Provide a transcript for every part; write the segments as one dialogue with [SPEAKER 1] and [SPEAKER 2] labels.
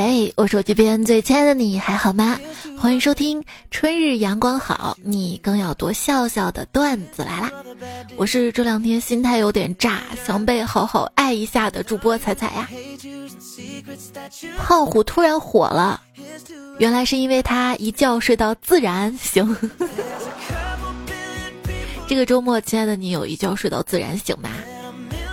[SPEAKER 1] 嘿，我手机边最亲爱的你还好吗？欢迎收听春日阳光好，你更要多笑笑的段子来啦！我是这两天心态有点炸，想被好好爱一下的主播彩彩呀。胖虎突然火了，原来是因为他一觉睡到自然醒。这个周末，亲爱的你有一觉睡到自然醒吗？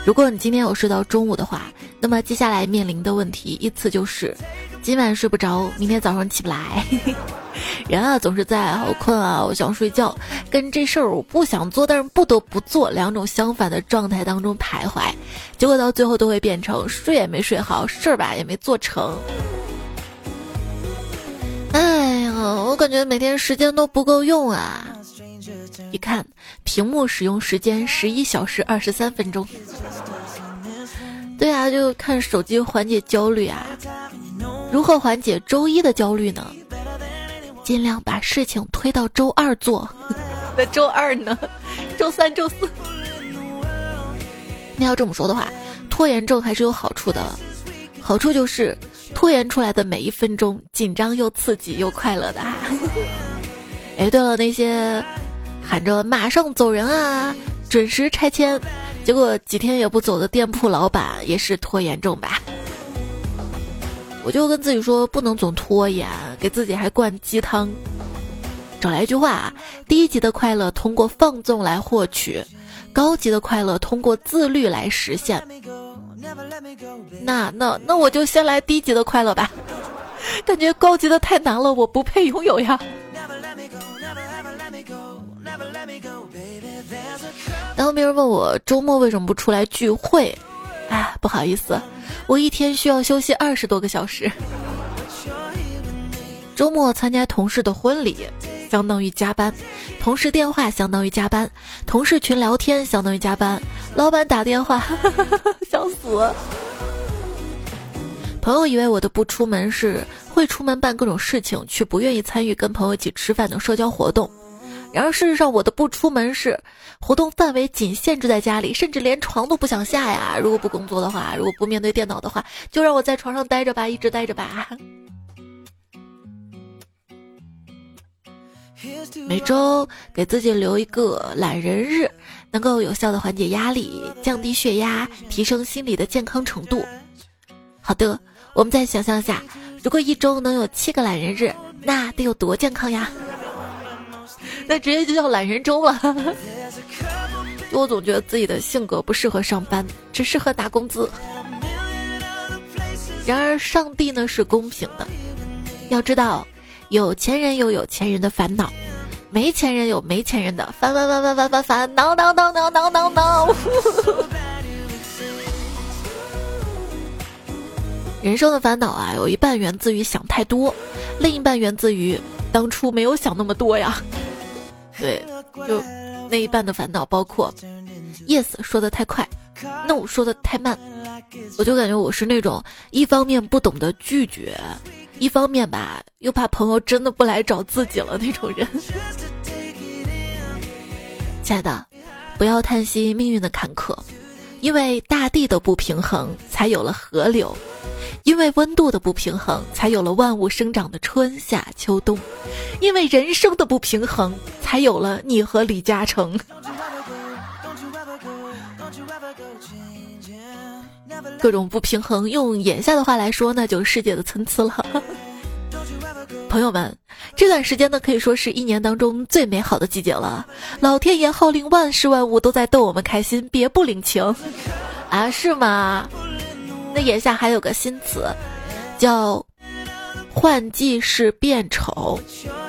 [SPEAKER 1] 如果你今天有睡到中午的话，那么接下来面临的问题依次就是：今晚睡不着，明天早上起不来。人啊，总是在好困啊，我想睡觉，跟这事儿我不想做，但是不得不做两种相反的状态当中徘徊，结果到最后都会变成睡也没睡好，事儿吧也没做成。哎呀，我感觉每天时间都不够用啊。一看，屏幕使用时间十一小时二十三分钟。对啊，就看手机缓解焦虑啊。如何缓解周一的焦虑呢？尽量把事情推到周二做。那周二呢？周三、周四。那要这么说的话，拖延症还是有好处的。好处就是拖延出来的每一分钟，紧张又刺激又快乐的。哎，对了，那些。喊着马上走人啊，准时拆迁，结果几天也不走的店铺老板也是拖延症吧？我就跟自己说不能总拖延，给自己还灌鸡汤，找来一句话啊：低级的快乐通过放纵来获取，高级的快乐通过自律来实现。那那那我就先来低级的快乐吧，感觉高级的太难了，我不配拥有呀。当别人问我周末为什么不出来聚会，哎，不好意思，我一天需要休息二十多个小时。周末参加同事的婚礼，相当于加班；同事电话相当于加班；同事群聊天相当于加班；老板打电话，想死。朋友以为我的不出门是会出门办各种事情，却不愿意参与跟朋友一起吃饭等社交活动。然而事实上，我的不出门是活动范围仅限制在家里，甚至连床都不想下呀。如果不工作的话，如果不面对电脑的话，就让我在床上待着吧，一直待着吧。每周给自己留一个懒人日，能够有效的缓解压力，降低血压，提升心理的健康程度。好的，我们再想象一下，如果一周能有七个懒人日，那得有多健康呀？那直接就叫懒人周了。我总觉得自己的性格不适合上班，只适合拿工资。然而上帝呢是公平的，要知道，有钱人有有钱人的烦恼，没钱人有没钱人的烦烦烦烦烦烦烦恼恼恼恼恼恼恼。人生的烦恼啊，有一半源自于想太多，另一半源自于当初没有想那么多呀。对，就那一半的烦恼包括，yes 说的太快，no 说的太慢，我就感觉我是那种一方面不懂得拒绝，一方面吧又怕朋友真的不来找自己了那种人。亲爱的，不要叹息命运的坎坷，因为大地的不平衡才有了河流。因为温度的不平衡，才有了万物生长的春夏秋冬；因为人生的不平衡，才有了你和李嘉诚。各种不平衡，用眼下的话来说，那就是世界的参差了。朋友们，这段时间呢，可以说是一年当中最美好的季节了。老天爷号令万事万物都在逗我们开心，别不领情啊？是吗？那眼下还有个新词，叫“换季式变丑”。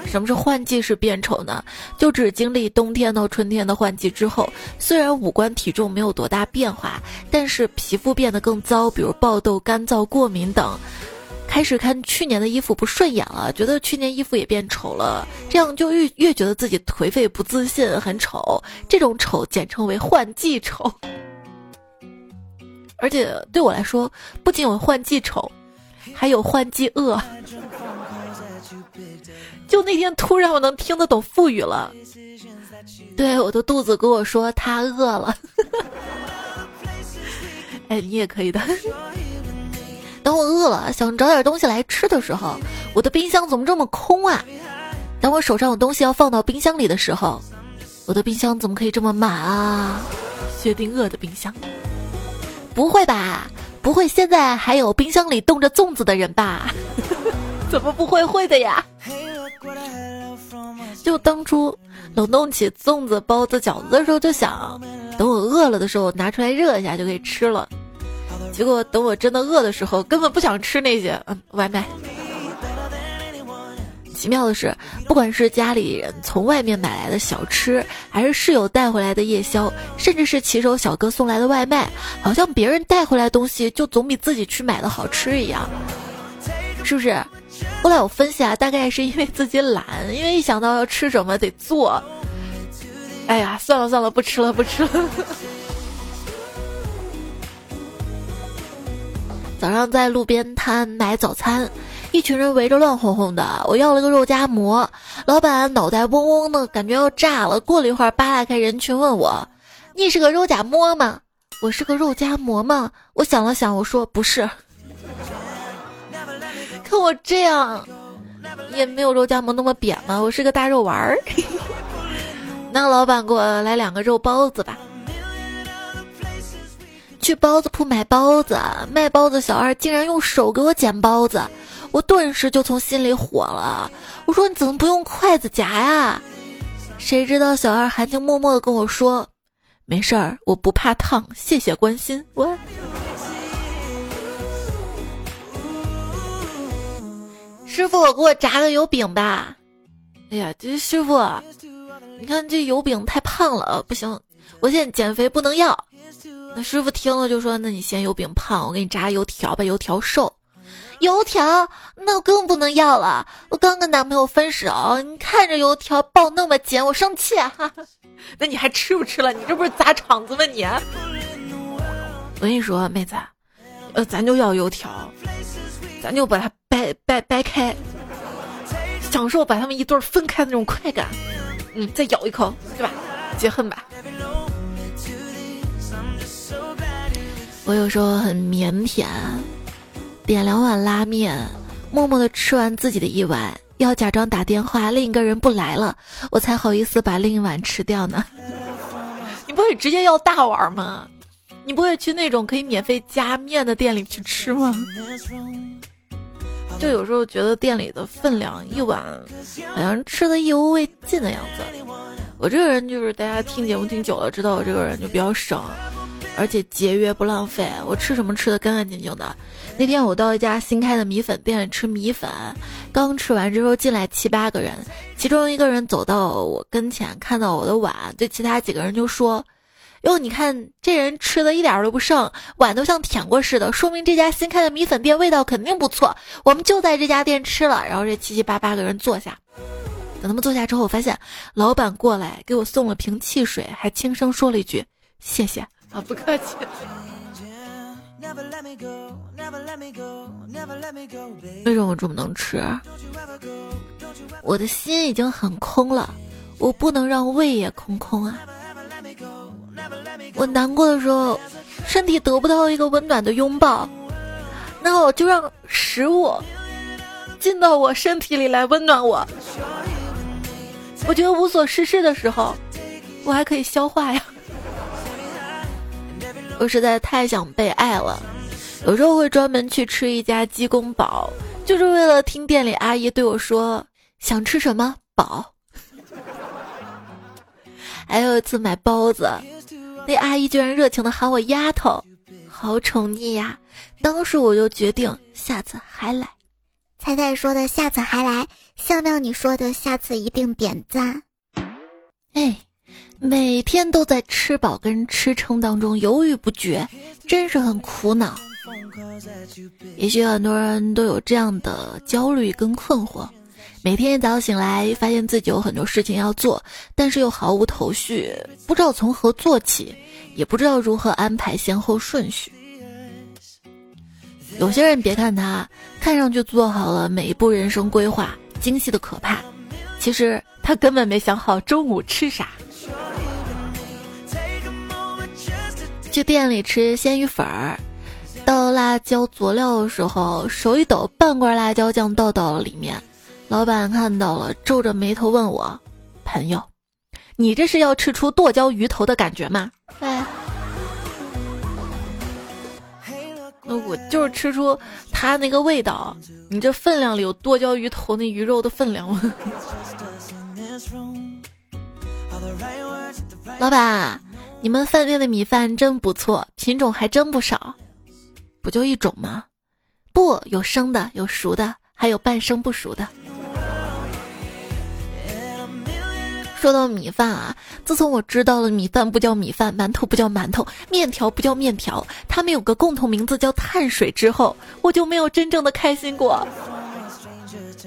[SPEAKER 1] 什么是换季式变丑呢？就指经历冬天到春天的换季之后，虽然五官体重没有多大变化，但是皮肤变得更糟，比如爆痘、干燥、过敏等。开始看去年的衣服不顺眼了，觉得去年衣服也变丑了，这样就越越觉得自己颓废、不自信、很丑。这种丑简称为换季丑。而且对我来说，不仅有换季丑，还有换季饿。就那天突然我能听得懂腹语了，对我的肚子跟我说他饿了。哎，你也可以的。等我饿了想找点东西来吃的时候，我的冰箱怎么这么空啊？当我手上有东西要放到冰箱里的时候，我的冰箱怎么可以这么满啊？薛定谔的冰箱？不会吧？不会现在还有冰箱里冻着粽子的人吧？怎么不会会的呀？就当初冷冻起粽子、包子、饺子的时候，就想等我饿了的时候拿出来热一下就可以吃了。结果等我真的饿的时候，根本不想吃那些嗯外卖。奇妙的是，不管是家里人从外面买来的小吃，还是室友带回来的夜宵，甚至是骑手小哥送来的外卖，好像别人带回来东西就总比自己去买的好吃一样，是不是？后来我分析啊，大概是因为自己懒，因为一想到要吃什么得做。哎呀，算了算了，不吃了不吃了。早上在路边摊买早餐，一群人围着乱哄哄的。我要了个肉夹馍，老板脑袋嗡嗡的，感觉要炸了。过了一会儿，扒拉开人群问我：“你是个肉夹馍吗？”我是个肉夹馍吗？我想了想，我说：“不是。”看我这样，也没有肉夹馍那么扁嘛。我是个大肉丸儿。那老板给我来两个肉包子吧。去包子铺买包子，卖包子小二竟然用手给我捡包子，我顿时就从心里火了。我说你怎么不用筷子夹呀？谁知道小二含情脉脉的跟我说：“没事儿，我不怕烫，谢谢关心。”我，师傅，给我炸个油饼吧。哎呀，这师傅，你看这油饼太胖了，不行，我现在减肥不能要。那师傅听了就说：“那你嫌油饼胖，我给你炸油条吧，油条瘦。油条那我更不能要了，我刚跟男朋友分手，你看着油条抱那么紧，我生气。那你还吃不吃了？你这不是砸场子吗？你！我跟你说，妹子，呃，咱就要油条，咱就把它掰掰掰开，享受把他们一对分开的那种快感。嗯，再咬一口，对吧？解恨吧。”我有时候很腼腆，点两碗拉面，默默的吃完自己的一碗，要假装打电话，另一个人不来了，我才好意思把另一碗吃掉呢。你不会直接要大碗吗？你不会去那种可以免费加面的店里去吃吗？就有时候觉得店里的分量一碗，好像吃的意犹未尽的样子。我这个人就是大家听节目听久了，知道我这个人就比较省。而且节约不浪费，我吃什么吃的干干净净的。那天我到一家新开的米粉店里吃米粉，刚吃完之后进来七八个人，其中一个人走到我跟前，看到我的碗，对其他几个人就说：“哟，你看这人吃的一点都不剩，碗都像舔过似的，说明这家新开的米粉店味道肯定不错。我们就在这家店吃了。”然后这七七八八个人坐下，等他们坐下之后，我发现老板过来给我送了瓶汽水，还轻声说了一句：“谢谢。”啊，不客气。为什么我这么能吃？我的心已经很空了，我不能让胃也空空啊。我难过的时候，身体得不到一个温暖的拥抱，那我就让食物进到我身体里来温暖我。我觉得无所事事的时候，我还可以消化呀。我实在太想被爱了，有时候会专门去吃一家鸡公煲，就是为了听店里阿姨对我说想吃什么饱。还有一次买包子，那阿姨居然热情的喊我丫头，好宠溺呀！当时我就决定下次还来。
[SPEAKER 2] 彩彩说的下次还来，向亮你说的下次一定点赞。
[SPEAKER 1] 哎。每天都在吃饱跟吃撑当中犹豫不决，真是很苦恼。也许很多人都有这样的焦虑跟困惑：每天一早醒来，发现自己有很多事情要做，但是又毫无头绪，不知道从何做起，也不知道如何安排先后顺序。有些人别看他看上去做好了每一步人生规划，精细的可怕，其实他根本没想好中午吃啥。去店里吃鲜鱼粉儿，倒辣椒佐料的时候，手一抖，半罐辣椒酱倒到了里面。老板看到了，皱着眉头问我：“朋友，你这是要吃出剁椒鱼头的感觉吗？”哎，那我就是吃出它那个味道。你这分量里有剁椒鱼头那鱼肉的分量吗？老板，你们饭店的米饭真不错，品种还真不少。不就一种吗？不，有生的，有熟的，还有半生不熟的。说到米饭啊，自从我知道了米饭不叫米饭，馒头不叫馒头，面条不叫面条，它们有个共同名字叫碳水之后，我就没有真正的开心过。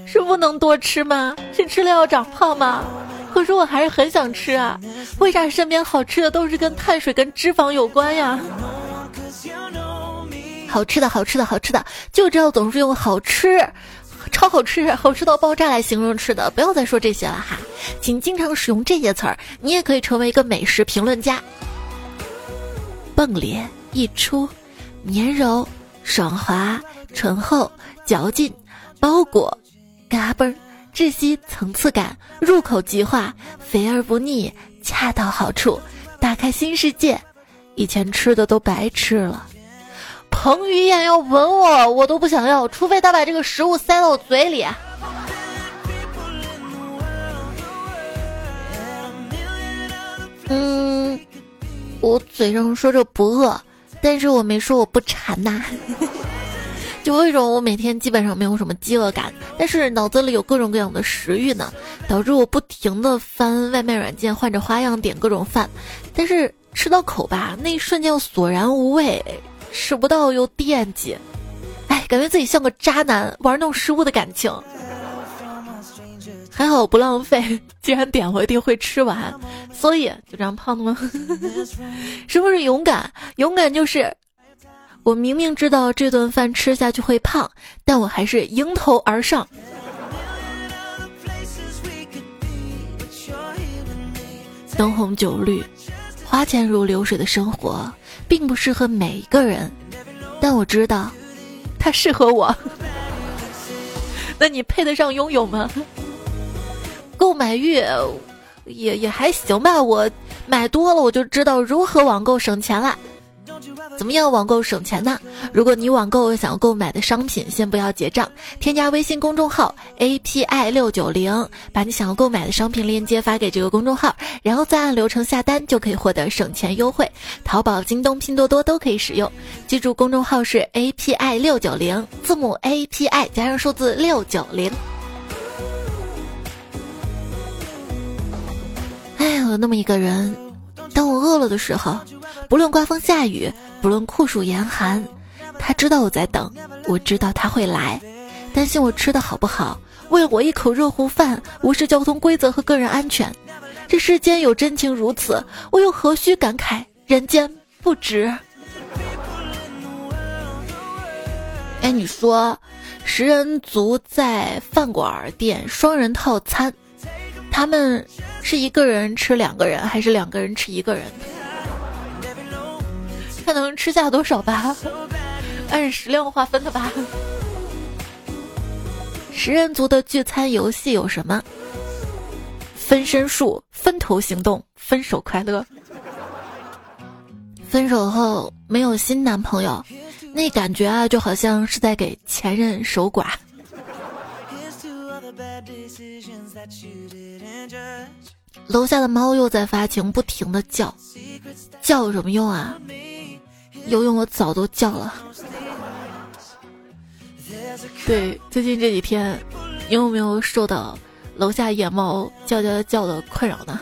[SPEAKER 1] 是不能多吃吗？是吃了要长胖吗？可是我还是很想吃啊！为啥身边好吃的都是跟碳水、跟脂肪有关呀？好吃的好吃的好吃的，就知道总是用好吃。超好吃，好吃到爆炸来形容吃的，不要再说这些了哈，请经常使用这些词儿，你也可以成为一个美食评论家。迸裂、溢出、绵柔、爽滑、醇厚、嚼劲、包裹、嘎嘣、窒息、层次感、入口即化、肥而不腻、恰到好处、打开新世界，以前吃的都白吃了。彭于晏要吻我，我都不想要，除非他把这个食物塞到我嘴里。嗯，我嘴上说着不饿，但是我没说我不馋呐。就为什么我每天基本上没有什么饥饿感，但是脑子里有各种各样的食欲呢？导致我不停的翻外卖软件，换着花样点各种饭，但是吃到口吧，那一瞬间又索然无味。吃不到又惦记，哎，感觉自己像个渣男，玩弄食物的感情。还好不浪费，既然点我一定会吃完，所以就这样胖的吗？什么是勇敢？勇敢就是我明明知道这顿饭吃下去会胖，但我还是迎头而上。灯红酒绿，花钱如流水的生活。并不适合每一个人，但我知道，它适合我。那你配得上拥有吗？购买欲也也还行吧，我买多了我就知道如何网购省钱了。怎么样网购省钱呢？如果你网购想要购买的商品，先不要结账，添加微信公众号 API 六九零，把你想要购买的商品链接发给这个公众号，然后再按流程下单，就可以获得省钱优惠。淘宝、京东、拼多多都可以使用。记住，公众号是 API 六九零，字母 API 加上数字六九零。哎，有那么一个人，当我饿了的时候。不论刮风下雨，不论酷暑严寒，他知道我在等，我知道他会来，担心我吃的好不好，为了我一口热乎饭，无视交通规则和个人安全。这世间有真情如此，我又何须感慨人间不值？哎，你说，食人族在饭馆点双人套餐，他们是一个人吃两个人，还是两个人吃一个人？看能吃下多少吧，按食量划分的吧。食人族的聚餐游戏有什么？分身术、分头行动、分手快乐。分手后没有新男朋友，那感觉啊，就好像是在给前任守寡。楼下的猫又在发情，不停的叫，叫有什么用啊？游泳我早都叫了。对，最近这几天，你有没有受到楼下野猫叫叫叫的困扰呢？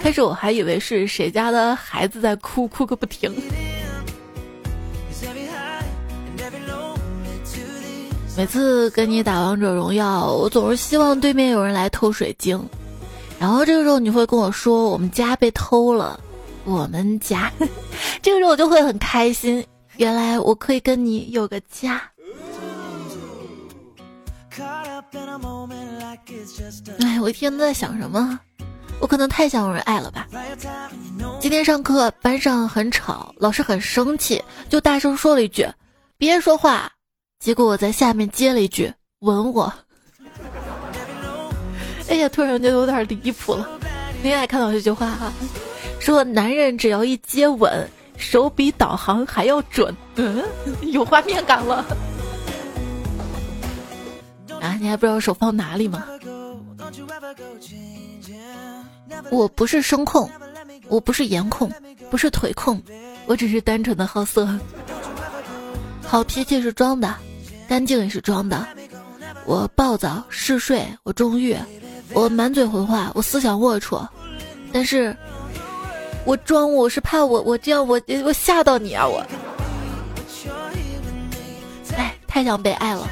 [SPEAKER 1] 开始我还以为是谁家的孩子在哭，哭个不停。每次跟你打王者荣耀，我总是希望对面有人来偷水晶，然后这个时候你会跟我说我们家被偷了。我们家，这个时候我就会很开心。原来我可以跟你有个家。哎，我一天都在想什么？我可能太想有人爱了吧。今天上课班上很吵，老师很生气，就大声说了一句：“别说话。”结果我在下面接了一句：“吻我。”哎呀，突然觉得有点离谱了。你也看到这句话哈，说男人只要一接吻，手比导航还要准。嗯，有画面感了。啊，你还不知道手放哪里吗？我不是声控，我不是颜控，不是腿控，我只是单纯的好色。好脾气是装的，干净也是装的。我暴躁嗜睡，我纵欲，我满嘴混话，我思想龌龊。但是，我装我是怕我我这样我我吓到你啊我。哎，太想被爱了。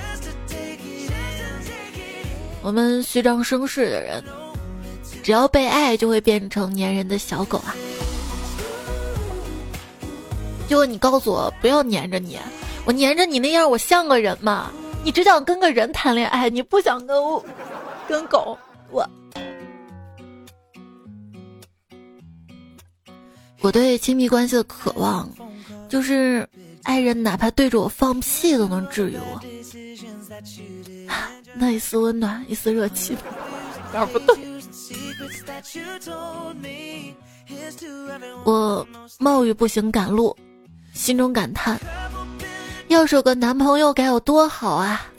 [SPEAKER 1] 我们虚张声势的人。只要被爱，就会变成粘人的小狗啊！就你告诉我不要粘着你，我粘着你那样，我像个人吗？你只想跟个人谈恋爱，你不想跟我跟狗？我我对亲密关系的渴望，就是爱人哪怕对着我放屁都能治愈我，那一丝温暖，一丝热气，哪儿不对？我冒雨步行赶路，心中感叹：要是有个男朋友该有多好啊！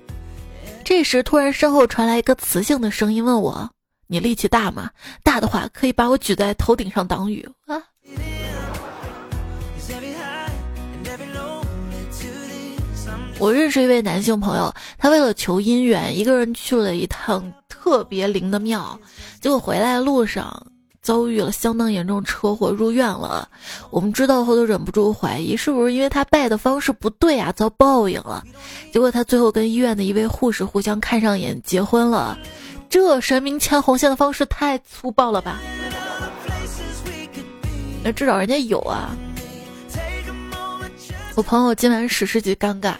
[SPEAKER 1] 这时，突然身后传来一个磁性的声音，问我：“你力气大吗？大的话，可以把我举在头顶上挡雨啊！”我认识一位男性朋友，他为了求姻缘，一个人去了一趟特别灵的庙，结果回来路上遭遇了相当严重车祸，入院了。我们知道后都忍不住怀疑，是不是因为他拜的方式不对啊，遭报应了？结果他最后跟医院的一位护士互相看上眼，结婚了。这神明牵红线的方式太粗暴了吧？那至少人家有啊。我朋友今晚史诗级尴尬。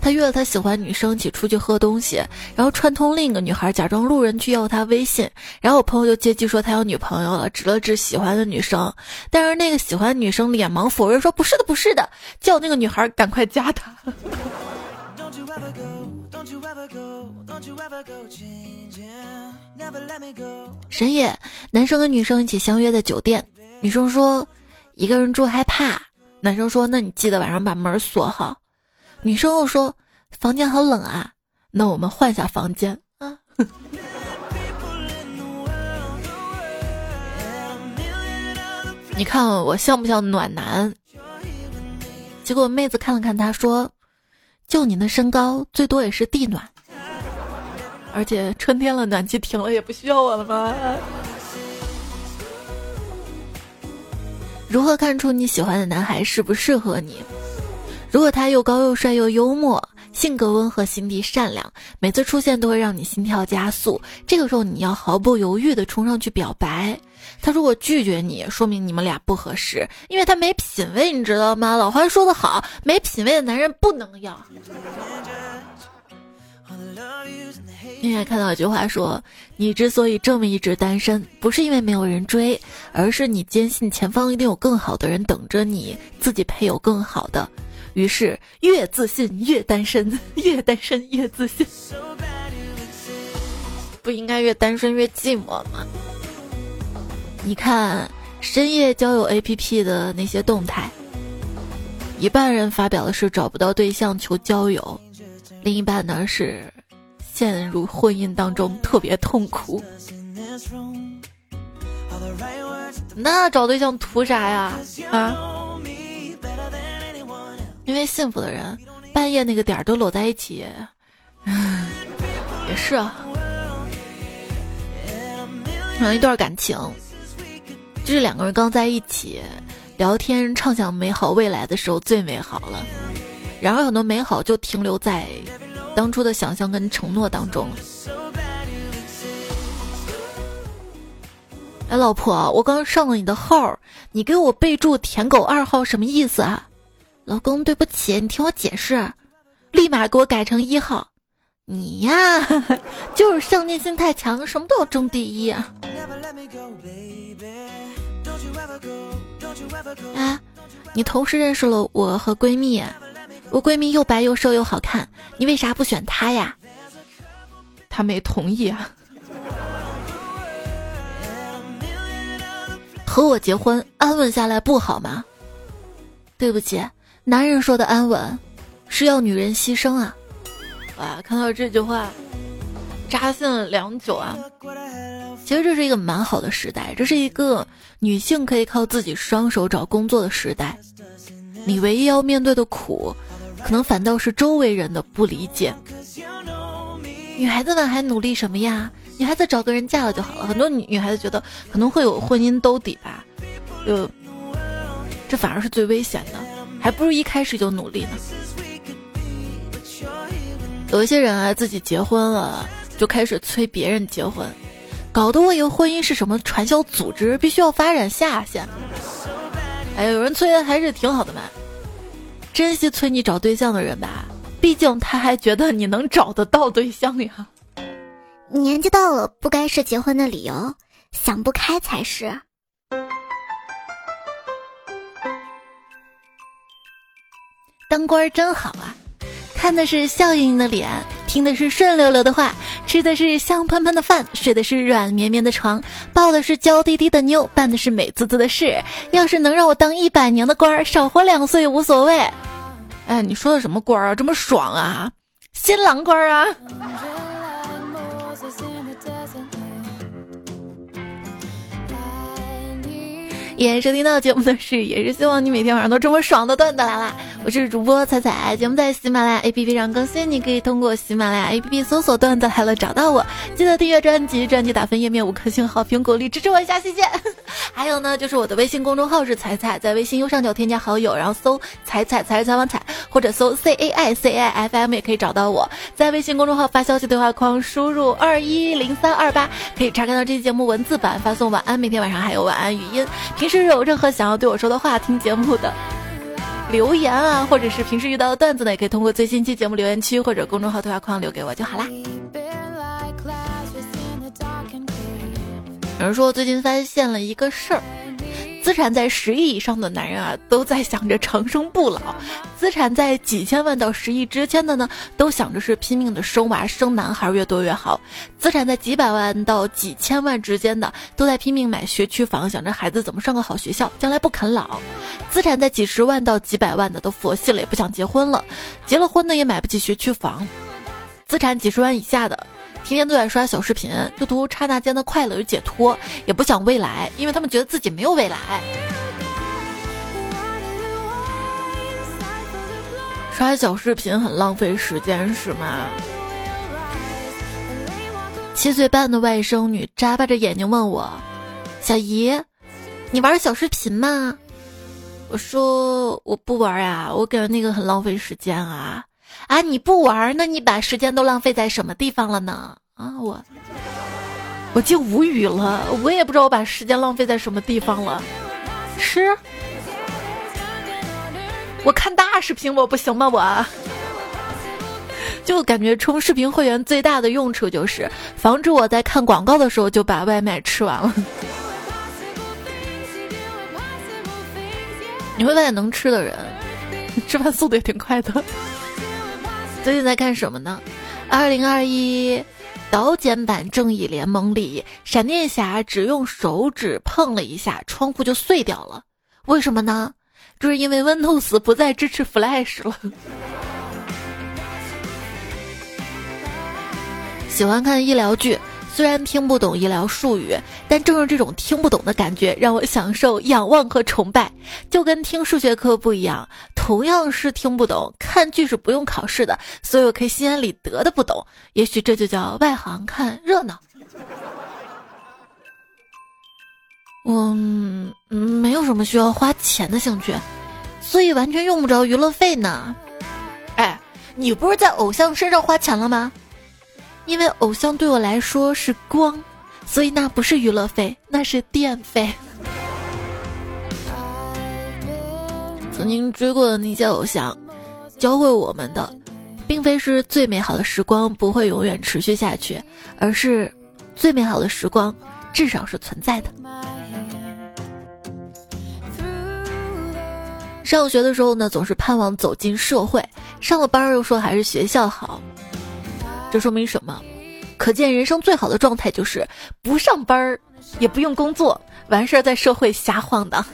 [SPEAKER 1] 他约了他喜欢女生一起出去喝东西，然后串通另一个女孩假装路人去要他微信，然后我朋友就借机说他有女朋友了，指了指喜欢的女生，但是那个喜欢女生脸盲否认说不是的不是的，叫那个女孩赶快加他。深夜，男生跟女生一起相约在酒店，女生说一个人住害怕，男生说那你记得晚上把门锁好。女生又说：“房间好冷啊，那我们换下房间啊。”你看我像不像暖男？结果妹子看了看他，说：“就你那身高，最多也是地暖。而且春天了，暖气停了，也不需要我了吗？”如何看出你喜欢的男孩适不适合你？如果他又高又帅又幽默，性格温和，心地善良，每次出现都会让你心跳加速，这个时候你要毫不犹豫地冲上去表白。他如果拒绝你，说明你们俩不合适，因为他没品位，你知道吗？老话说得好，没品位的男人不能要。你也看到一句话说：“你之所以这么一直单身，不是因为没有人追，而是你坚信前方一定有更好的人等着你，自己配有更好的。”于是越自信越单身，越单身越自信，不应该越单身越寂寞吗？你看深夜交友 APP 的那些动态，一半人发表的是找不到对象求交友，另一半呢是陷入婚姻当中特别痛苦。那找对象图啥呀？啊？因为幸福的人，半夜那个点儿都搂在一起，也是啊。有一段感情，就是两个人刚在一起聊天，畅想美好未来的时候最美好了，然而很多美好就停留在当初的想象跟承诺当中。哎，老婆，我刚上了你的号，你给我备注“舔狗二号”什么意思啊？老公，对不起，你听我解释，立马给我改成一号。你呀，就是上进心太强，什么都要争第一。啊，你同时认识了我和闺蜜，我闺蜜又白又瘦又好看，你为啥不选她呀？她没同意啊。和我结婚，安稳下来不好吗？对不起，男人说的安稳，是要女人牺牲啊！哇，看到这句话，扎心了良久啊。其实这是一个蛮好的时代，这是一个女性可以靠自己双手找工作的时代。你唯一要面对的苦，可能反倒是周围人的不理解。女孩子们还努力什么呀？女孩子找个人嫁了就好了。很多女女孩子觉得可能会有婚姻兜底吧，就这反而是最危险的，还不如一开始就努力呢。有一些人啊，自己结婚了就开始催别人结婚，搞得我以为婚姻是什么传销组织，必须要发展下线。哎，有人催还是挺好的嘛，珍惜催你找对象的人吧，毕竟他还觉得你能找得到对象呀。
[SPEAKER 2] 年纪到了，不该是结婚的理由，想不开才是。
[SPEAKER 1] 当官真好啊，看的是笑盈盈的脸，听的是顺溜溜的话，吃的是香喷喷的饭，睡的是软绵绵的床，抱的是娇滴滴的妞，办的是美滋滋的事。要是能让我当一百年的官儿，少活两岁无所谓。哎，你说的什么官儿啊？这么爽啊？新郎官儿啊？也收听到节目的是，也是希望你每天晚上都这么爽的段子来啦！我是主播彩彩，节目在喜马拉雅 APP 上更新，你可以通过喜马拉雅 APP 搜索“段子来了”找到我。记得订阅专辑，专辑打分页面五颗星好评鼓励支持我一下，谢谢。还有呢，就是我的微信公众号是彩彩，在微信右上角添加好友，然后搜“彩彩彩采访彩”或者搜 “C A I C I F M” 也可以找到我。在微信公众号发消息对话框输入二一零三二八，可以查看到这期节目文字版，发送晚安，每天晚上还有晚安语音。平时有任何想要对我说的话，听节目的 留言啊，或者是平时遇到的段子呢，也可以通过最新期节目留言区或者公众号对话框留给我就好啦。有人说最近发现了一个事儿。资产在十亿以上的男人啊，都在想着长生不老；资产在几千万到十亿之间的呢，都想着是拼命的生娃，生男孩越多越好；资产在几百万到几千万之间的，都在拼命买学区房，想着孩子怎么上个好学校，将来不啃老；资产在几十万到几百万的，都佛系了，也不想结婚了；结了婚呢，也买不起学区房；资产几十万以下的。天天都在刷小视频，就图刹那间的快乐与解脱，也不想未来，因为他们觉得自己没有未来。刷小视频很浪费时间，是吗？七岁半的外甥女眨巴着眼睛问我：“小姨，你玩小视频吗？”我说：“我不玩呀，我感觉那个很浪费时间啊。”啊！你不玩，那你把时间都浪费在什么地方了呢？啊，我我竟无语了，我也不知道我把时间浪费在什么地方了。吃？我看大视频我不行吗？我就感觉充视频会员最大的用处就是防止我在看广告的时候就把外卖吃完了。你会发现能吃的人 吃饭速度也挺快的。最近在看什么呢？二零二一导剪版《正义联盟》里，闪电侠只用手指碰了一下，窗户就碎掉了。为什么呢？就是因为 Windows 不再支持 Flash 了。喜欢看医疗剧。虽然听不懂医疗术语，但正是这种听不懂的感觉，让我享受仰望和崇拜。就跟听数学课不一样，同样是听不懂，看剧是不用考试的，所以我可以心安理得的不懂。也许这就叫外行看热闹。我没有什么需要花钱的兴趣，所以完全用不着娱乐费呢。哎，你不是在偶像身上花钱了吗？因为偶像对我来说是光，所以那不是娱乐费，那是电费。曾经追过的那些偶像，教会我们的，并非是最美好的时光不会永远持续下去，而是最美好的时光至少是存在的。上学的时候呢，总是盼望走进社会；上了班又说还是学校好。这说明什么？可见人生最好的状态就是不上班儿，也不用工作，完事儿在社会瞎晃荡。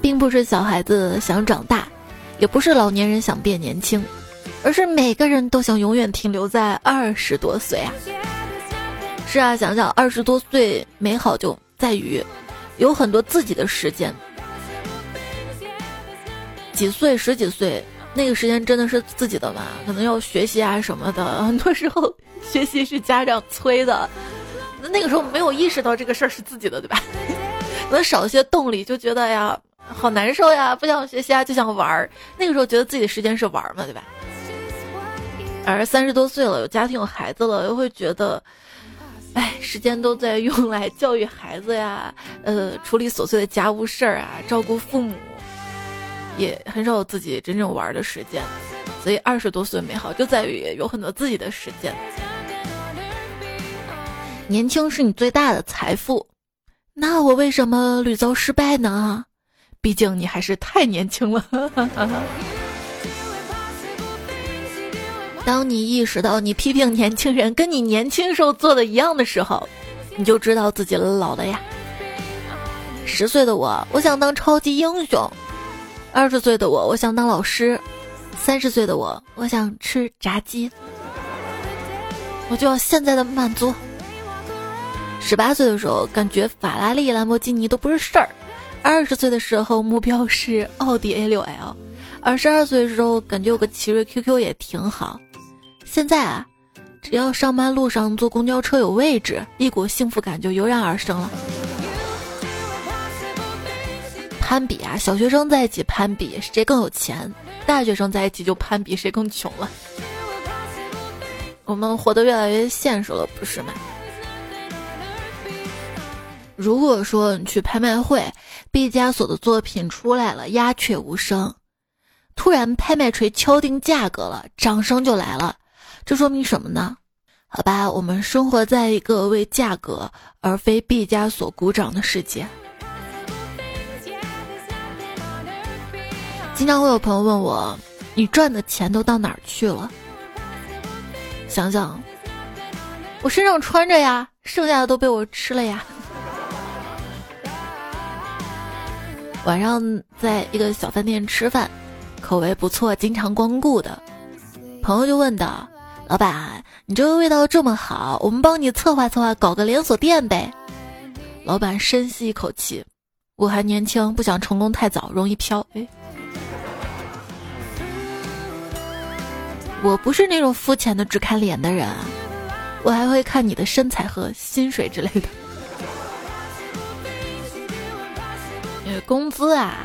[SPEAKER 1] 并不是小孩子想长大，也不是老年人想变年轻，而是每个人都想永远停留在二十多岁啊！是啊，想想二十多岁美好就在于。有很多自己的时间，几岁十几岁那个时间真的是自己的嘛？可能要学习啊什么的，很多时候学习是家长催的，那个时候没有意识到这个事儿是自己的，对吧？可能少一些动力，就觉得呀好难受呀，不想学习啊，就想玩儿。那个时候觉得自己的时间是玩儿嘛，对吧？而三十多岁了，有家庭有孩子了，又会觉得。哎，时间都在用来教育孩子呀，呃，处理琐碎的家务事儿啊，照顾父母，也很少有自己真正玩的时间。所以二十多岁美好就在于有很多自己的时间。年轻是你最大的财富，那我为什么屡遭失败呢？毕竟你还是太年轻了。当你意识到你批评年轻人跟你年轻时候做的一样的时候，你就知道自己老了呀。十岁的我，我想当超级英雄；二十岁的我，我想当老师；三十岁的我，我想吃炸鸡。我就要现在的满足。十八岁的时候，感觉法拉利、兰博基尼都不是事儿；二十岁的时候，目标是奥迪 A 六 L；二十二岁的时候，感觉有个奇瑞 QQ 也挺好。现在啊，只要上班路上坐公交车有位置，一股幸福感就油然而生了。攀比啊，小学生在一起攀比谁更有钱，大学生在一起就攀比谁更穷了。我们活得越来越现实了，不是吗？如果说你去拍卖会，毕加索的作品出来了，鸦雀无声，突然拍卖锤敲定价格了，掌声就来了。这说明什么呢？好吧，我们生活在一个为价格而非毕加索鼓掌的世界。经常会有朋友问我：“你赚的钱都到哪儿去了？”想想，我身上穿着呀，剩下的都被我吃了呀。晚上在一个小饭店吃饭，口味不错，经常光顾的朋友就问道。老板，你这个味道这么好，我们帮你策划策划，搞个连锁店呗。老板深吸一口气，我还年轻，不想成功太早，容易飘。哎，我不是那种肤浅的只看脸的人，我还会看你的身材和薪水之类的。工资啊，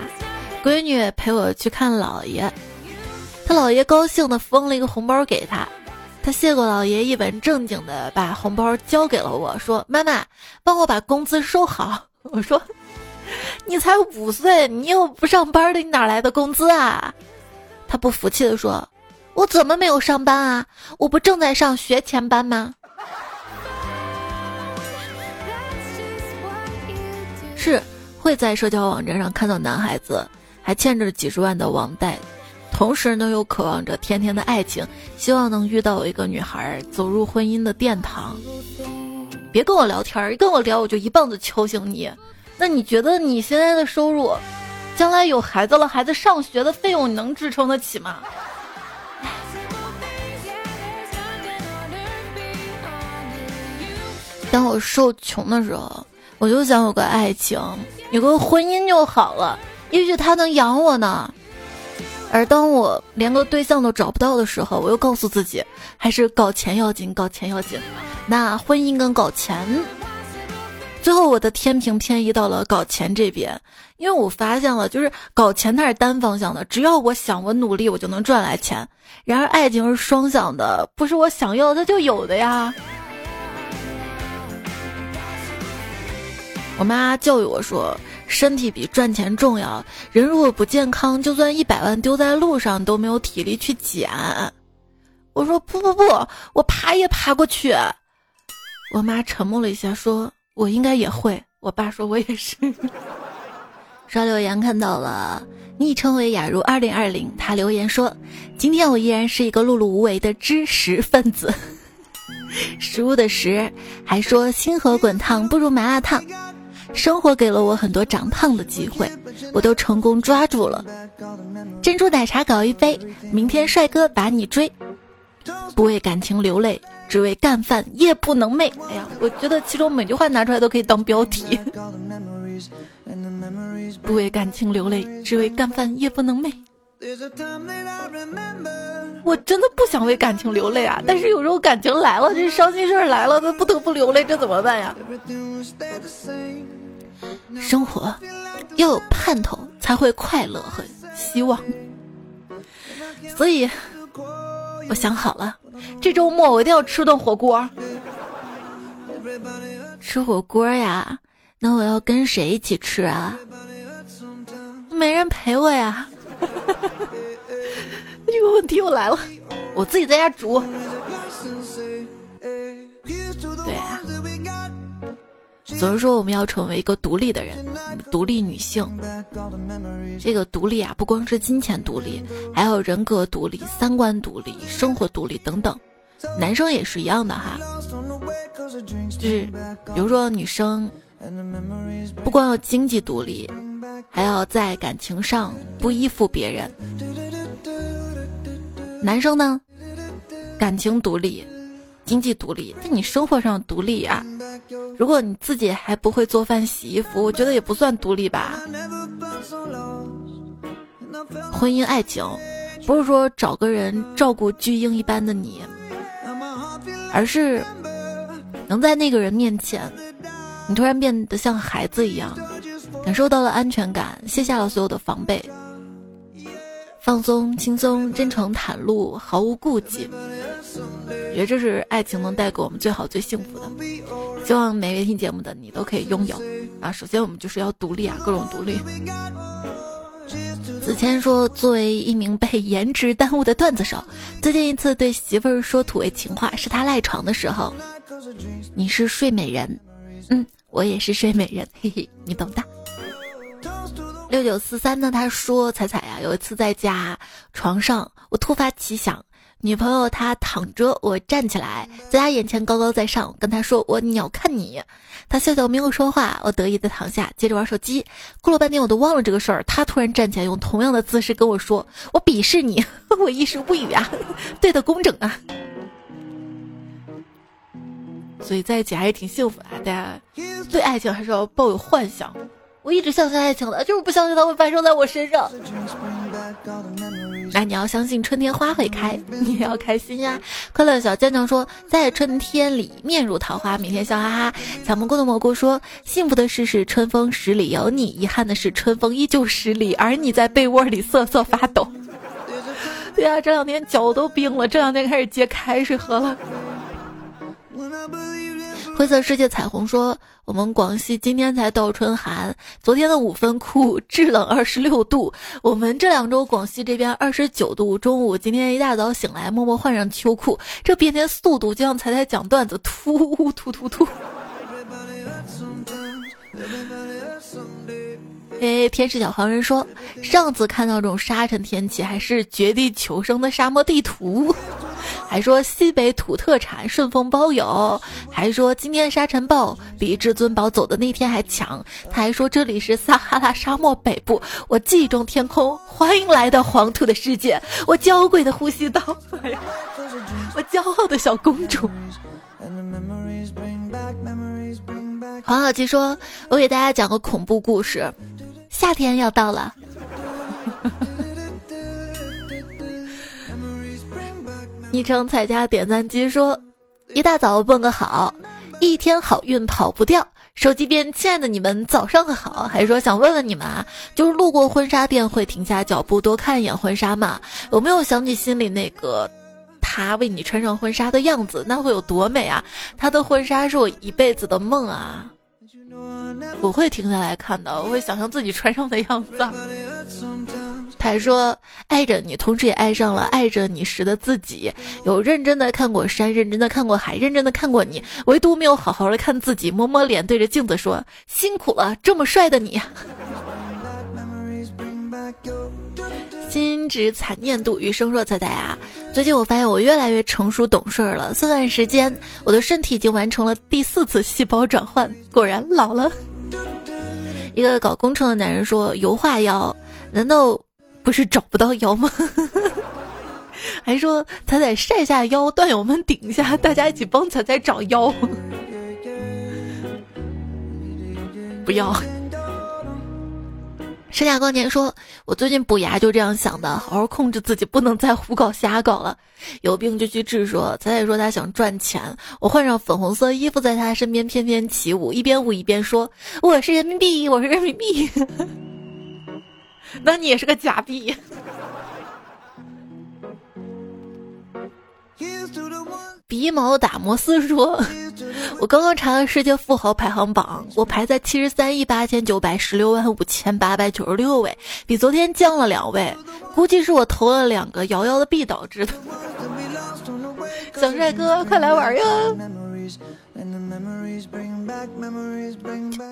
[SPEAKER 1] 闺女陪我去看姥爷，他姥爷高兴的封了一个红包给他。他谢过老爷，一本正经的把红包交给了我，说：“妈妈，帮我把工资收好。”我说：“你才五岁，你又不上班的，你哪来的工资啊？”他不服气的说：“我怎么没有上班啊？我不正在上学前班吗？”是会在社交网站上看到男孩子还欠着几十万的网贷。同时呢，又渴望着甜甜的爱情，希望能遇到一个女孩，走入婚姻的殿堂。别跟我聊天，一跟我聊我就一棒子敲醒你。那你觉得你现在的收入，将来有孩子了，孩子上学的费用，你能支撑得起吗？当我受穷的时候，我就想有个爱情，有个婚姻就好了，也许他能养我呢。而当我连个对象都找不到的时候，我又告诉自己，还是搞钱要紧，搞钱要紧。那婚姻跟搞钱，最后我的天平偏移到了搞钱这边，因为我发现了，就是搞钱它是单方向的，只要我想，我努力，我就能赚来钱。然而爱情是双向的，不是我想要它就有的呀。我妈教育我说。身体比赚钱重要。人如果不健康，就算一百万丢在路上，都没有体力去捡。我说不不不，我爬也爬过去。我妈沉默了一下，说：“我应该也会。”我爸说：“我也是。”刷留言看到了，昵称为雅茹二零二零，他留言说：“今天我依然是一个碌碌无为的知识分子。”食物的食，还说星河滚烫不如麻辣烫。生活给了我很多长胖的机会，我都成功抓住了。珍珠奶茶搞一杯，明天帅哥把你追。不为感情流泪，只为干饭夜不能寐。哎呀，我觉得其中每句话拿出来都可以当标题。不为感情流泪，只为干饭夜不能寐。我真的不想为感情流泪啊，但是有时候感情来了，这伤心事儿来了，他不得不流泪，这怎么办呀？生活要有盼头，才会快乐和希望。所以，我想好了，这周末我一定要吃顿火锅。吃火锅呀？那我要跟谁一起吃啊？没人陪我呀。这个问题又来了，我自己在家煮。总是说我们要成为一个独立的人，独立女性。这个独立啊，不光是金钱独立，还有人格独立、三观独立、生活独立等等。男生也是一样的哈，就是比如说女生，不光要经济独立，还要在感情上不依附别人。男生呢，感情独立，经济独立，但你生活上独立啊。如果你自己还不会做饭、洗衣服，我觉得也不算独立吧。婚姻爱情，不是说找个人照顾巨婴一般的你，而是能在那个人面前，你突然变得像孩子一样，感受到了安全感，卸下了所有的防备。放松、轻松、真诚、袒露，毫无顾忌，我觉得这是爱情能带给我们最好、最幸福的。希望每位听节目的你都可以拥有啊！首先，我们就是要独立啊，各种独立。子谦说：“作为一名被颜值耽误的段子手，最近一次对媳妇儿说土味情话，是他赖床的时候。你是睡美人，嗯，我也是睡美人，嘿嘿，你懂的。”六九四三呢？他说：“彩彩呀，有一次在家床上，我突发奇想，女朋友她躺着，我站起来，在她眼前高高在上，跟她说我鸟看你。她笑笑没有说话，我得意的躺下，接着玩手机。过了半天，我都忘了这个事儿。她突然站起来，用同样的姿势跟我说：我鄙视你。我一时无语啊，对的工整啊。所以在一起还是挺幸福的，大家对爱情还是要抱有幻想。”我一直相信爱情的，就是不相信它会发生在我身上。那你要相信春天花会开，你也要开心呀！快乐小舰长说，在春天里面如桃花，每天笑哈哈。抢蘑菇的蘑菇说，幸福的事是春风十里有你，遗憾的是春风依旧十里，而你在被窝里瑟瑟发抖。对呀，这两天脚都冰了，这两天开始接开水喝了。灰色世界彩虹说：“我们广西今天才倒春寒，昨天的五分裤制冷二十六度。我们这两周广西这边二十九度。中午今天一大早醒来，默默换上秋裤，这变天速度就像彩彩讲段子，突突突突。”哎，天使小黄人说，上次看到这种沙尘天气，还是绝地求生的沙漠地图。还说西北土特产顺丰包邮，还说今天沙尘暴比至尊宝走的那天还强。他还说这里是撒哈拉沙漠北部，我记忆中天空，欢迎来到黄土的世界，我娇贵的呼吸道，我骄傲的小公主。黄小七说：“我给大家讲个恐怖故事，夏天要到了。”昵称彩家点赞机说：“一大早问个好，一天好运跑不掉。手机边亲爱的你们早上好，还说想问问你们啊，就是路过婚纱店会停下脚步多看一眼婚纱吗？有没有想起心里那个他为你穿上婚纱的样子？那会有多美啊！他的婚纱是我一辈子的梦啊！我会停下来看的，我会想象自己穿上的样子。”还说爱着你，同时也爱上了爱着你时的自己。有认真的看过山，认真的看过海，认真的看过你，唯独没有好好的看自己。摸摸脸，对着镜子说：“辛苦了，这么帅的你。”心直惨念度余生若彩彩啊！最近我发现我越来越成熟懂事了。这段时间，我的身体已经完成了第四次细胞转换，果然老了。一个搞工程的男人说：“油画要，难道不是找不到腰吗？” 还说他在晒下腰，段友们顶一下，大家一起帮彩彩找腰。不要。盛夏光年说：“我最近补牙就这样想的，好好控制自己，不能再胡搞瞎搞了。有病就去治。”说彩彩说他想赚钱，我换上粉红色衣服，在他身边翩翩起舞，一边舞一边说：“我是人民币，我是人民币。”那你也是个假币。鼻毛打摩斯说：“我刚刚查了世界富豪排行榜，我排在七十三亿八千九百十六万五千八百九十六位，比昨天降了两位，估计是我投了两个摇摇的币导致的。”小帅哥，快来玩呀！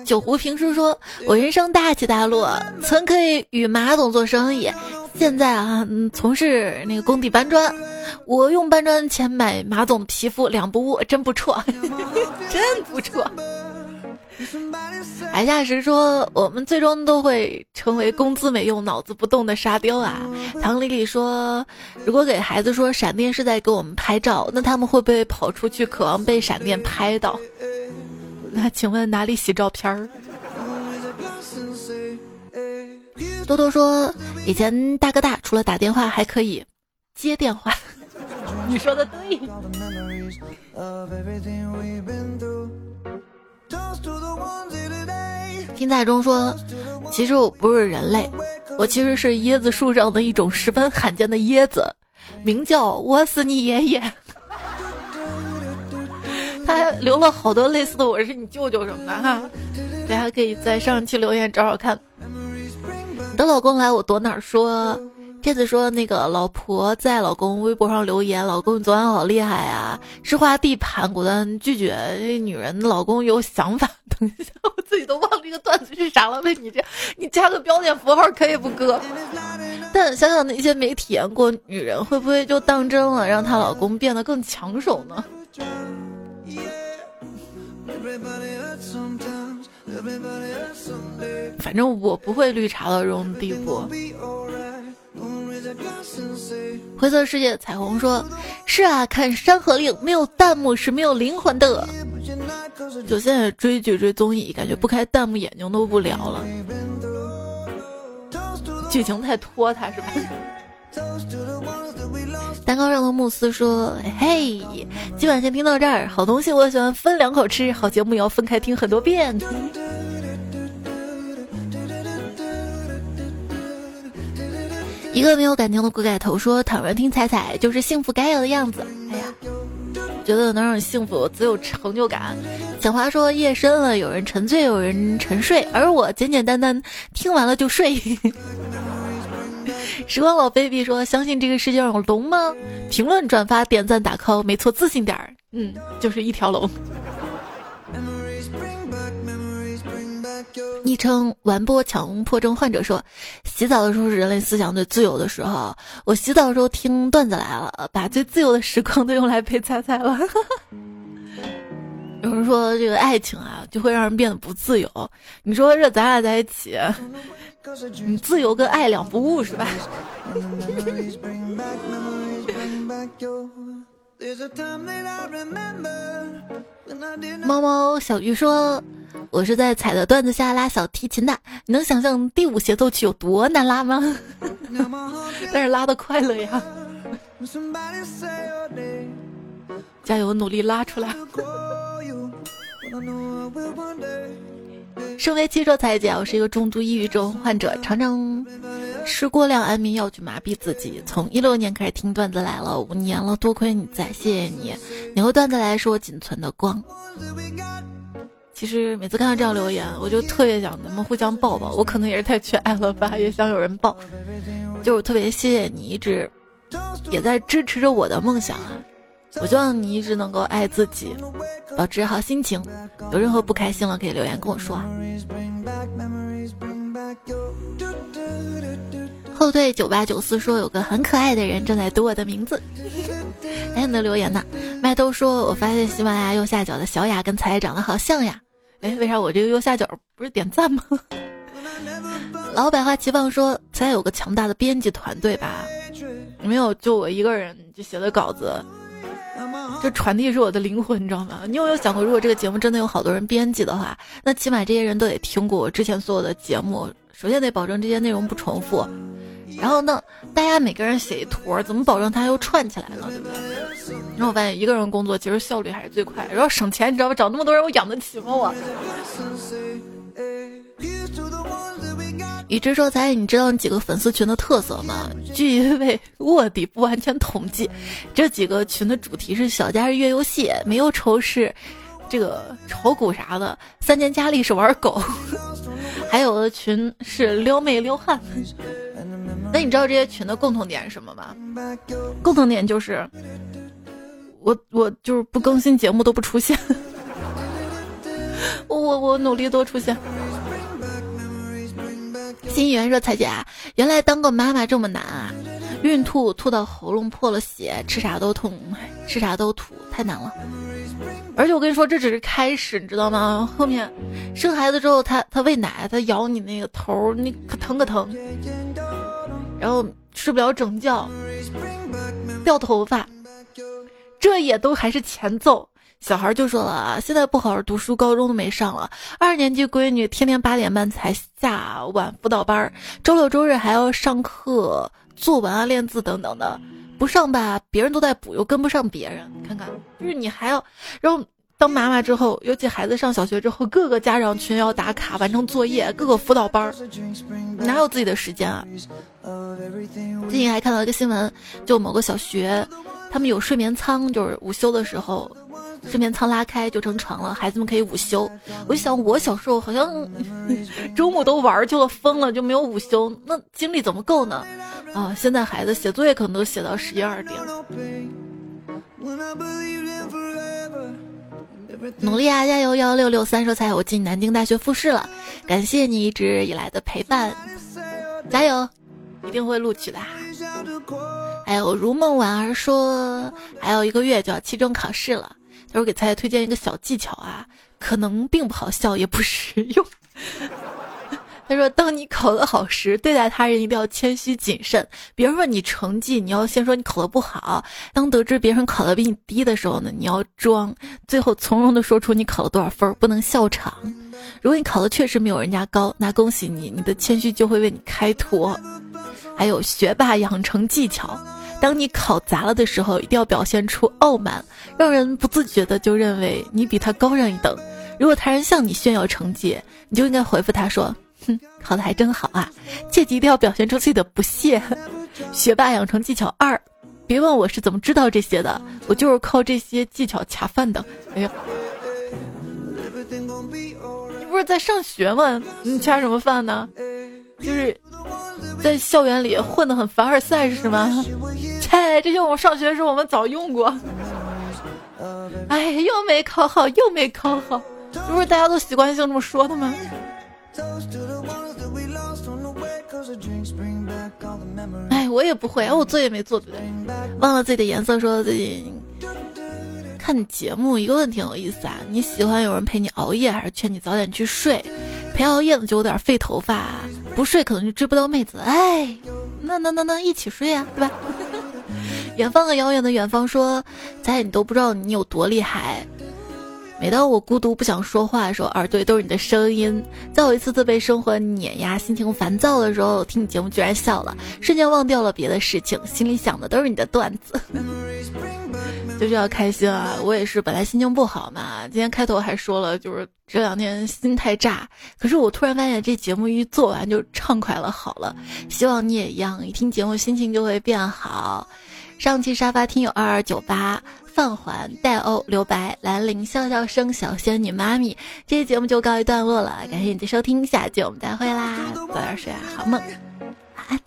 [SPEAKER 1] 酒壶评书说：“我人生大起大落，曾可以与马总做生意。”现在啊，从事那个工地搬砖，我用搬砖钱买马总皮肤，两不误，真不错，真不错。海下时说，我们最终都会成为工资没用、脑子不动的沙雕啊。唐丽丽说，如果给孩子说闪电是在给我们拍照，那他们会不会跑出去，渴望被闪电拍到？那请问哪里洗照片儿？多多说，以前大哥大除了打电话还可以接电话。你说的对。听在中说，其实我不是人类，我其实是椰子树上的一种十分罕见的椰子，名叫我是你爷爷。他还留了好多类似的“我是你舅舅”什么的哈，大家可以在上期留言找找看。等老公来，我躲哪儿？说这次说那个老婆在老公微博上留言，老公你昨晚好厉害啊！是画地盘，果断拒绝。这女人，老公有想法。等一下，我自己都忘了这个段子是啥了。问你这，你加个标点符号可以不哥？但想想那些没体验过女人，会不会就当真了，让她老公变得更抢手呢？反正我不会绿茶到这种地步。灰色世界彩虹说：“是啊，看《山河令》没有弹幕是没有灵魂的。”就现在追剧追综艺，感觉不开弹幕眼睛都不聊了。剧情太拖沓是吧？蛋糕上的慕斯说：“嘿，今晚先听到这儿。好东西我喜欢分两口吃，好节目也要分开听很多遍。”一个没有感情的鬼改头说：“躺着听彩彩就是幸福该有的样子。”哎呀，觉得能让你幸福，只有成就感。小花说：“夜深了，有人沉醉，有人沉睡，而我简简单单听完了就睡。”时光老 baby 说：“相信这个世界上有龙吗？”评论、转发、点赞、打 call，没错，自信点儿。嗯，就是一条龙。昵称完播强迫症患者说：“洗澡的时候是人类思想最自由的时候。我洗澡的时候听段子来了，把最自由的时光都用来陪菜菜了。”有人说这个爱情啊，就会让人变得不自由。你说这咱俩在一起。你自由跟爱两不误是吧？猫猫小鱼说：“我是在踩的段子下拉小提琴的，你能想象第五协奏曲有多难拉吗？但是拉的快乐呀！加油，努力拉出来。”身为汽车裁剪，我是一个重度抑郁症患者，常常吃过量安眠药去麻痹自己。从一六年开始听段子来了，五年了，多亏你在，谢谢你。你和段子来是我仅存的光。其实每次看到这样留言，我就特别想咱们互相抱抱。我可能也是太缺爱了吧，也想有人抱。就是特别谢谢你一直也在支持着我的梦想啊！我希望你一直能够爱自己，保持好心情。有任何不开心了，可以留言跟我说。后队九八九四说有个很可爱的人正在读我的名字。还有没有留言呢？麦兜说，我发现喜马拉雅右下角的小雅跟彩长得好像呀。哎，为啥我这个右下角不是点赞吗？老百花齐放说，咱有个强大的编辑团队吧？没有，就我一个人就写的稿子，这传递是我的灵魂，你知道吗？你有没有想过，如果这个节目真的有好多人编辑的话，那起码这些人都得听过我之前所有的节目，首先得保证这些内容不重复，然后呢，大家每个人写一坨，怎么保证它又串起来了，对不对？然后我发现一个人工作其实效率还是最快，然后省钱，你知道吧？找那么多人，我养得起吗？我。宇智说：“才，你知道你几个粉丝群的特色吗？据一位卧底不完全统计，这几个群的主题是小家是月游戏，没有仇是这个炒股啥的，三年佳丽是玩狗，还有的群是撩妹撩汉。那你知道这些群的共同点是什么吗？共同点就是我我就是不更新节目都不出现，我我我努力多出现。”新源说：“彩姐，原来当个妈妈这么难啊！孕吐吐到喉咙破了血，吃啥都痛，吃啥都吐，太难了。而且我跟你说，这只是开始，你知道吗？后面生孩子之后，他他喂奶，他咬你那个头，你可疼可疼。然后睡不了整觉，掉头发，这也都还是前奏。”小孩就说了，现在不好好读书，高中都没上了。二年级闺女天天八点半才下晚辅导班，周六周日还要上课、作文啊、练字等等的。不上吧，别人都在补，又跟不上别人。看看，就是你还要，然后当妈妈之后，尤其孩子上小学之后，各个家长群要打卡、完成作业，各个辅导班，哪有自己的时间啊？最近还看到一个新闻，就某个小学，他们有睡眠舱，就是午休的时候。睡眠舱拉开就成床了，孩子们可以午休。我就想，我小时候好像 中午都玩去了，疯了就没有午休，那精力怎么够呢？啊，现在孩子写作业可能都写到十一二点。努力啊，加油！幺六六三说才我进南京大学复试了，感谢你一直以来的陪伴，加油，一定会录取的。还有如梦婉儿说，还有一个月就要期中考试了。他说给菜菜推荐一个小技巧啊，可能并不好笑，也不实用。他说，当你考得好时，对待他人一定要谦虚谨慎。别人问你成绩，你要先说你考得不好。当得知别人考得比你低的时候呢，你要装，最后从容的说出你考了多少分，不能笑场。如果你考的确实没有人家高，那恭喜你，你的谦虚就会为你开脱。还有学霸养成技巧。当你考砸了的时候，一定要表现出傲慢，让人不自觉的就认为你比他高上一等。如果他人向你炫耀成绩，你就应该回复他说：“哼，考的还真好啊！”切记一定要表现出自己的不屑。学霸养成技巧二，别问我是怎么知道这些的，我就是靠这些技巧恰饭的。哎呀，你不是在上学吗？你恰什么饭呢？就是在校园里混得很凡尔赛是吗？切，这些我们上学的时候我们早用过。哎，又没考好，又没考好，这不是大家都习惯性这么说的吗？我也不会，我作业没做对，忘了自己的颜色，说自己看节目。一个问题挺有意思啊，你喜欢有人陪你熬夜，还是劝你早点去睡？陪熬夜的就有点费头发。不睡可能就追不到妹子，哎，那那那那一起睡呀，对吧？远方和遥远的远方说，咱你都不知道你有多厉害。每当我孤独不想说话的时候，耳朵都是你的声音。在我一次次被生活碾压、心情烦躁的时候，听你节目居然笑了，瞬间忘掉了别的事情，心里想的都是你的段子。就是要开心啊！我也是，本来心情不好嘛。今天开头还说了，就是这两天心态炸。可是我突然发现，这节目一做完就畅快了，好了。希望你也一样，一听节目心情就会变好。上期沙发听友二二九八放缓、戴欧、留白、兰陵、笑笑生、小仙女妈咪，这期节目就告一段落了。感谢你的收听，下期我们再会啦！早点睡，好梦，晚安。